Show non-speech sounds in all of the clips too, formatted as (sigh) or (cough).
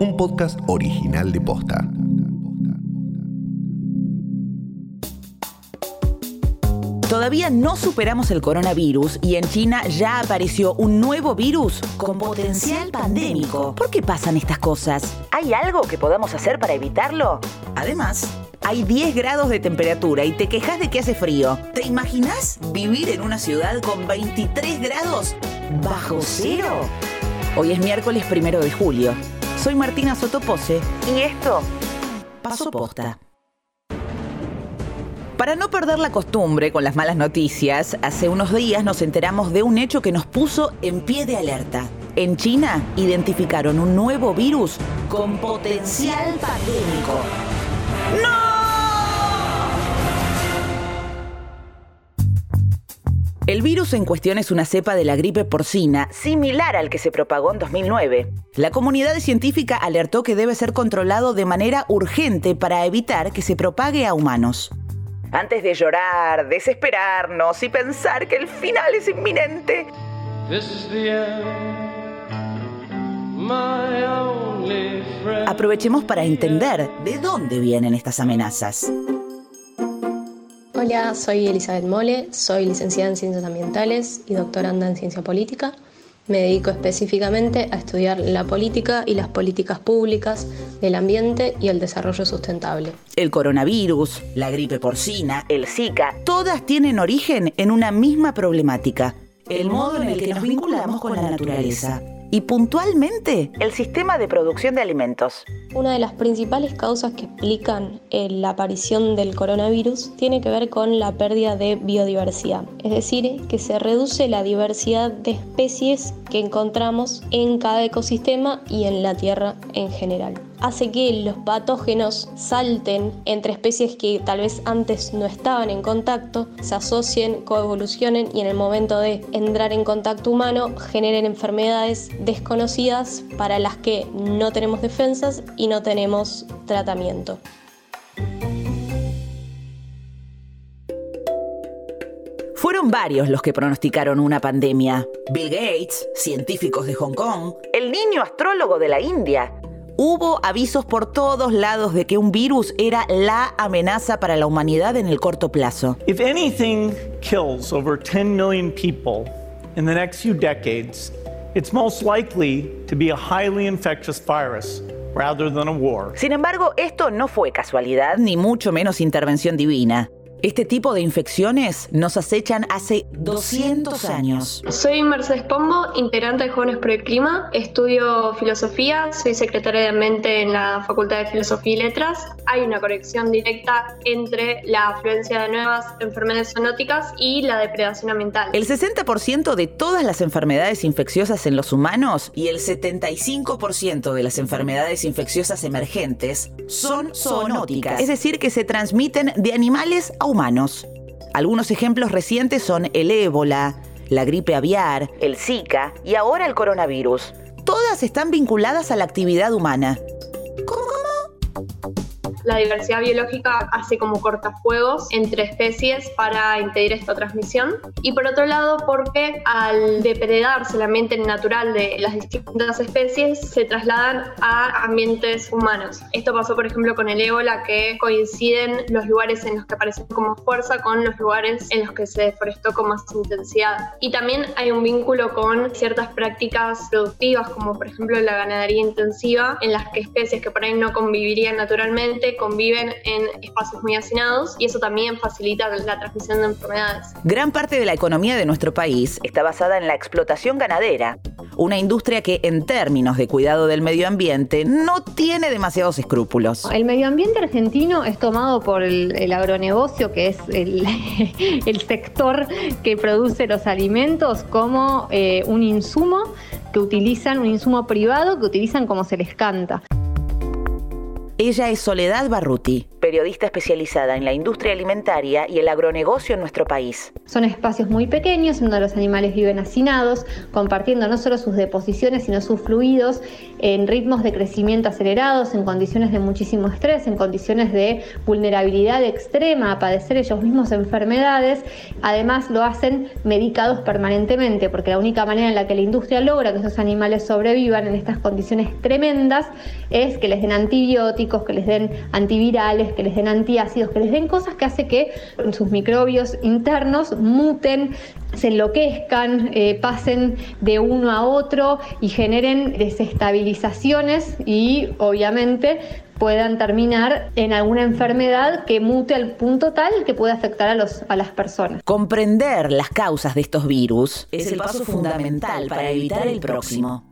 un podcast original de Posta. Todavía no superamos el coronavirus y en China ya apareció un nuevo virus con potencial pandémico. ¿Por qué pasan estas cosas? ¿Hay algo que podamos hacer para evitarlo? Además, hay 10 grados de temperatura y te quejas de que hace frío. ¿Te imaginas vivir en una ciudad con 23 grados bajo cero? Hoy es miércoles primero de julio. Soy Martina Sotopose y esto pasó posta. Para no perder la costumbre con las malas noticias, hace unos días nos enteramos de un hecho que nos puso en pie de alerta. En China identificaron un nuevo virus con potencial pandémico. ¡No! El virus en cuestión es una cepa de la gripe porcina, similar al que se propagó en 2009. La comunidad científica alertó que debe ser controlado de manera urgente para evitar que se propague a humanos. Antes de llorar, desesperarnos y pensar que el final es inminente, aprovechemos para entender de dónde vienen estas amenazas. Hola, soy Elizabeth Mole, soy licenciada en Ciencias Ambientales y doctoranda en Ciencia Política. Me dedico específicamente a estudiar la política y las políticas públicas del ambiente y el desarrollo sustentable. El coronavirus, la gripe porcina, el Zika, todas tienen origen en una misma problemática, el modo en el que nos vinculamos con la naturaleza y puntualmente el sistema de producción de alimentos. Una de las principales causas que explican eh, la aparición del coronavirus tiene que ver con la pérdida de biodiversidad, es decir, que se reduce la diversidad de especies que encontramos en cada ecosistema y en la Tierra en general hace que los patógenos salten entre especies que tal vez antes no estaban en contacto, se asocien, coevolucionen y en el momento de entrar en contacto humano generen enfermedades desconocidas para las que no tenemos defensas y no tenemos tratamiento. Fueron varios los que pronosticaron una pandemia. Bill Gates, científicos de Hong Kong, el niño astrólogo de la India, Hubo avisos por todos lados de que un virus era la amenaza para la humanidad en el corto plazo. If anything kills over 10 million people in the next few decades, it's most likely to be a highly infectious virus. Rather than a war. Sin embargo, esto no fue casualidad ni mucho menos intervención divina. Este tipo de infecciones nos acechan hace 200 años. Soy Mercedes Pombo, integrante de Jóvenes por el Clima. Estudio filosofía, soy secretaria de mente en la Facultad de Filosofía y Letras. Hay una conexión directa entre la afluencia de nuevas enfermedades zoonóticas y la depredación ambiental. El 60% de todas las enfermedades infecciosas en los humanos y el 75% de las enfermedades infecciosas emergentes son zoonóticas, es decir, que se transmiten de animales a humanos humanos. Algunos ejemplos recientes son el ébola, la gripe aviar, el Zika y ahora el coronavirus. Todas están vinculadas a la actividad humana. La diversidad biológica hace como cortafuegos entre especies para impedir esta transmisión. Y por otro lado, porque al depredarse el ambiente natural de las distintas especies, se trasladan a ambientes humanos. Esto pasó, por ejemplo, con el ébola, que coinciden los lugares en los que aparecen como fuerza con los lugares en los que se deforestó con más intensidad. Y también hay un vínculo con ciertas prácticas productivas, como por ejemplo la ganadería intensiva, en las que especies que por ahí no convivirían naturalmente conviven en espacios muy hacinados y eso también facilita la transmisión de enfermedades. Gran parte de la economía de nuestro país está basada en la explotación ganadera, una industria que en términos de cuidado del medio ambiente no tiene demasiados escrúpulos. El medio ambiente argentino es tomado por el, agronegocio, que es (laughs) el, sector que produce los alimentos, como eh, un insumo que utilizan, un insumo privado que utilizan como se les canta. Ella es Soledad Barruti, periodista especializada en la industria alimentaria y el agronegocio en nuestro país. Son espacios muy pequeños donde los animales viven hacinados, compartiendo no solo sus deposiciones, sino sus fluidos en ritmos de crecimiento acelerados, en condiciones de muchísimo estrés, en condiciones de vulnerabilidad extrema a padecer ellos mismos enfermedades. Además lo hacen medicados permanentemente, porque la única manera en la que la industria logra que esos animales sobrevivan en estas condiciones tremendas es que les den antibióticos, que les den antivirales, que les den antiácidos, que les den cosas que hace que sus microbios internos muten, se enloquezcan, eh, pasen de uno a otro y generen desestabilizaciones y obviamente puedan terminar en alguna enfermedad que mute al punto tal que pueda afectar a, los, a las personas. Comprender las causas de estos virus es el paso fundamental para evitar el próximo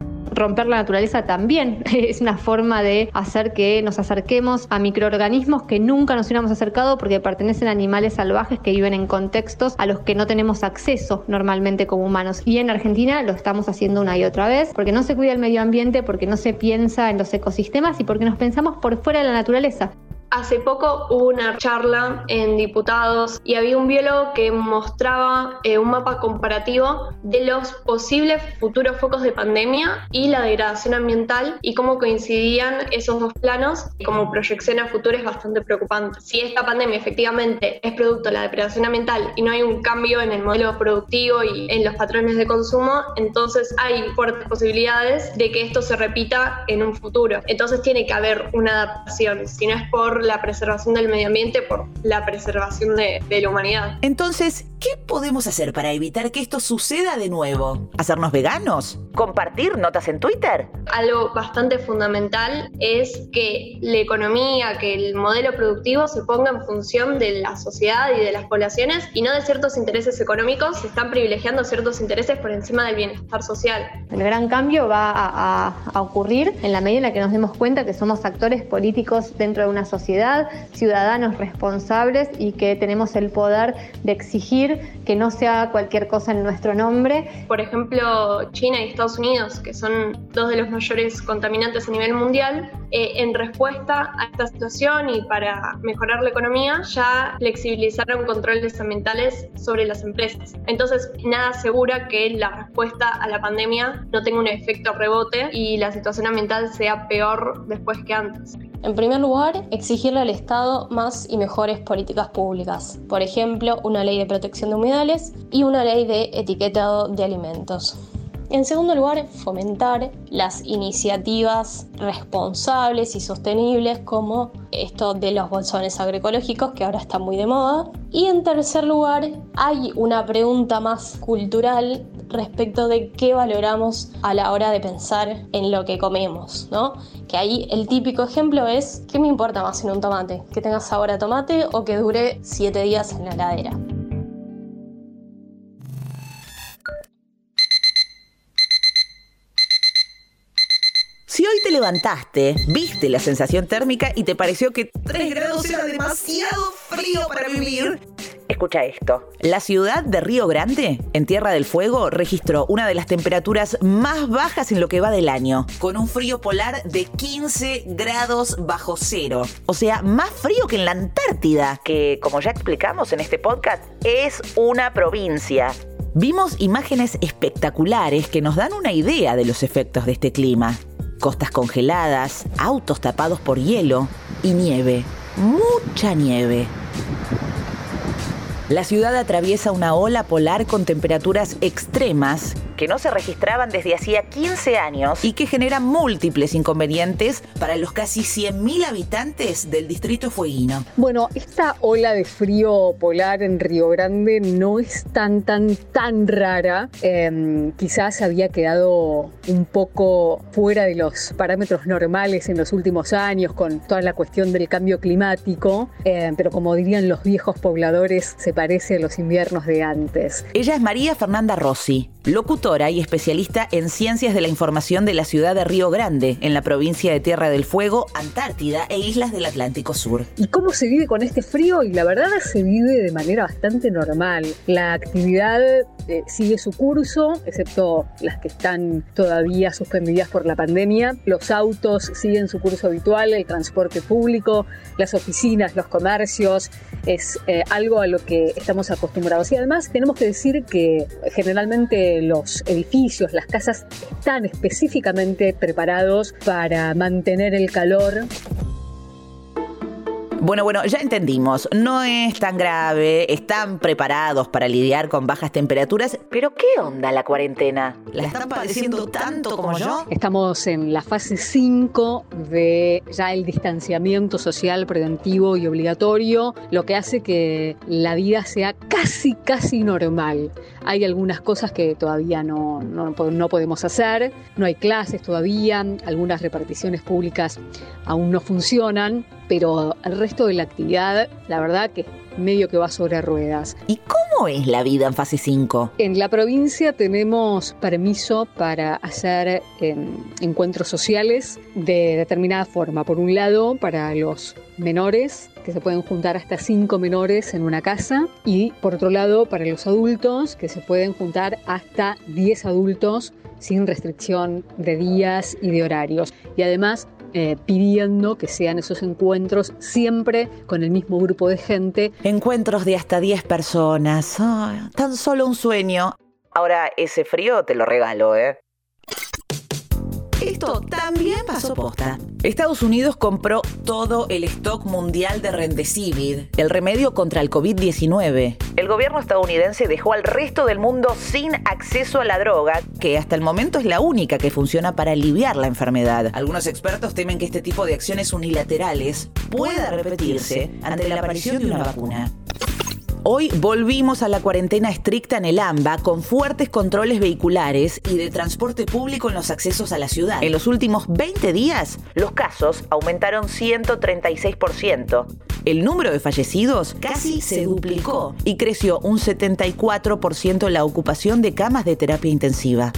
romper la naturaleza también (laughs) es una forma de hacer que nos acerquemos a microorganismos que nunca nos hubiéramos acercado porque pertenecen a animales salvajes que viven en contextos a los que no tenemos acceso normalmente como humanos. Y en Argentina lo estamos haciendo una y otra vez porque no se cuida el medio ambiente, porque no se piensa en los ecosistemas y porque nos pensamos por fuera de la naturaleza. Hace poco hubo una charla en diputados y había un biólogo que mostraba eh, un mapa comparativo de los posibles futuros focos de pandemia y la degradación ambiental y cómo coincidían esos dos planos como proyección a futuro es bastante preocupante. Si esta pandemia efectivamente es producto de la depredación ambiental y no hay un cambio en el modelo productivo y en los patrones de consumo, entonces hay fuertes posibilidades de que esto se repita en un futuro. Entonces tiene que haber una adaptación, si no es por la preservación del medio ambiente, por la preservación de, la humanidad. Entonces, ¿qué podemos hacer para evitar que esto suceda de nuevo? ¿Hacernos veganos? ¿Compartir notas en Twitter? Algo bastante fundamental es que la economía, que el modelo productivo se ponga en función de la sociedad y de las poblaciones y no de ciertos intereses económicos. Se están privilegiando ciertos intereses por encima del bienestar social. El gran cambio va a, a ocurrir en la medida en la que nos demos cuenta que somos actores políticos dentro de una sociedad ciudadanos responsables y que tenemos el poder de exigir que no se haga cualquier cosa en nuestro nombre. Por ejemplo, China y Estados Unidos, que son dos de los mayores contaminantes a nivel mundial, eh, en respuesta a esta situación y para mejorar la economía, ya flexibilizaron controles ambientales sobre las empresas. Entonces, nada asegura que la respuesta a la pandemia no tenga un efecto rebote y la situación ambiental sea peor después que antes. En primer lugar, exigirle al Estado más y mejores políticas públicas, por ejemplo, una ley de protección de humedales y una ley de etiquetado de alimentos. En segundo lugar, fomentar las iniciativas responsables y sostenibles como esto de los bolsones agroecológicos que ahora está muy de moda. Y en tercer lugar, hay una pregunta más cultural respecto de qué valoramos a la hora de pensar en lo que comemos, ¿no? Que ahí el típico ejemplo es, ¿qué me importa más en un tomate? ¿Que tenga sabor a tomate o que dure 7 días en la heladera? Te levantaste, viste la sensación térmica y te pareció que 3 grados era demasiado frío para vivir, Escucha esto. La ciudad de Río Grande, en Tierra del Fuego, registró una de las temperaturas más bajas en lo que va del año, con un frío polar de 15 grados bajo cero. O sea, más frío que en la Antártida, que como ya explicamos en este podcast, es una provincia. Vimos imágenes espectaculares que nos dan una idea de los efectos de este clima. Costas congeladas, autos tapados por hielo y nieve. Mucha nieve. La ciudad atraviesa una ola polar con temperaturas extremas que no se registraban desde hacía 15 años y que generan múltiples inconvenientes para los casi 100.000 habitantes del distrito fueguino. Bueno, esta ola de frío polar en Río Grande no es tan, tan, tan rara. Em, quizás había quedado un poco fuera de los parámetros normales en los últimos años con toda la cuestión del cambio climático, em, pero como dirían los viejos pobladores, se parece a los inviernos de antes. Ella es María Fernanda Rossi locutora y especialista en ciencias de la información de la ciudad de Río Grande, en la provincia de Tierra del Fuego, Antártida e islas del Atlántico Sur. ¿Y cómo se vive con este frío? Y la verdad se vive de manera bastante normal. La actividad eh, sigue su curso, excepto las que están todavía suspendidas por la pandemia. Los autos siguen su curso habitual, el transporte público, las oficinas, los comercios, es eh, algo a lo que estamos acostumbrados. Y además tenemos que decir que generalmente los edificios, las casas están específicamente preparados para mantener el calor bueno, bueno, ya entendimos, no es tan grave, están preparados para lidiar con bajas temperaturas, pero ¿qué onda la cuarentena? ¿La están padeciendo tanto como yo? Estamos en la fase 5 de ya el distanciamiento social preventivo y obligatorio, lo que hace que la vida sea casi, casi normal. Hay algunas cosas que todavía no, no, no podemos hacer, no hay clases todavía, algunas reparticiones públicas aún no funcionan, pero el resto de la actividad, la verdad que medio que va sobre ruedas. ¿Y cómo es la vida en fase 5? En la provincia tenemos permiso para hacer em, encuentros sociales de determinada forma. Por un lado, para los menores, que se pueden juntar hasta cinco menores en una casa, y por otro lado, para los adultos, que se pueden juntar hasta 10 adultos sin restricción de días y de horarios. Y además eh, pidiendo que sean esos encuentros siempre con el mismo grupo de gente. Encuentros de hasta 10 personas. tan solo un sueño. Ahora, ese frío te lo regalo, ¿eh? Esto también pasó posta. Estados Unidos compró todo el stock mundial de Remdesivir, el remedio contra el COVID-19. El gobierno estadounidense dejó al resto del mundo sin acceso a la droga, que hasta el momento es la única que funciona para aliviar la enfermedad. Algunos expertos temen que este tipo de acciones unilaterales pueda repetirse ante la aparición de una vacuna. Hoy volvimos a la cuarentena estricta en el AMBA con fuertes controles vehiculares y de transporte público en los accesos a la ciudad. En los últimos 20 días, los casos aumentaron 136%. El número de fallecidos casi se duplicó y creció un 74% la ocupación de camas de terapia intensiva.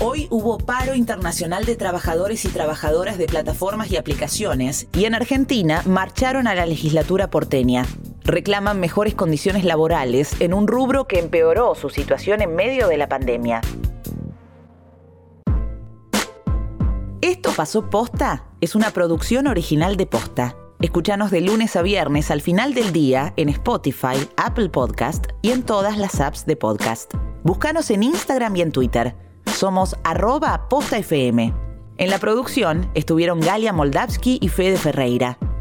Hoy hubo paro internacional de trabajadores y trabajadoras de plataformas y aplicaciones y en Argentina marcharon a la legislatura porteña reclaman mejores condiciones laborales en un rubro que empeoró su situación en medio de la pandemia. Esto pasó posta es una producción original de posta. Escúchanos de lunes a viernes al final del día en Spotify, Apple Podcast y en todas las apps de podcast. Búscanos en Instagram y en Twitter. Somos arroba postafm. En la producción estuvieron Galia Moldavsky y Fede Ferreira.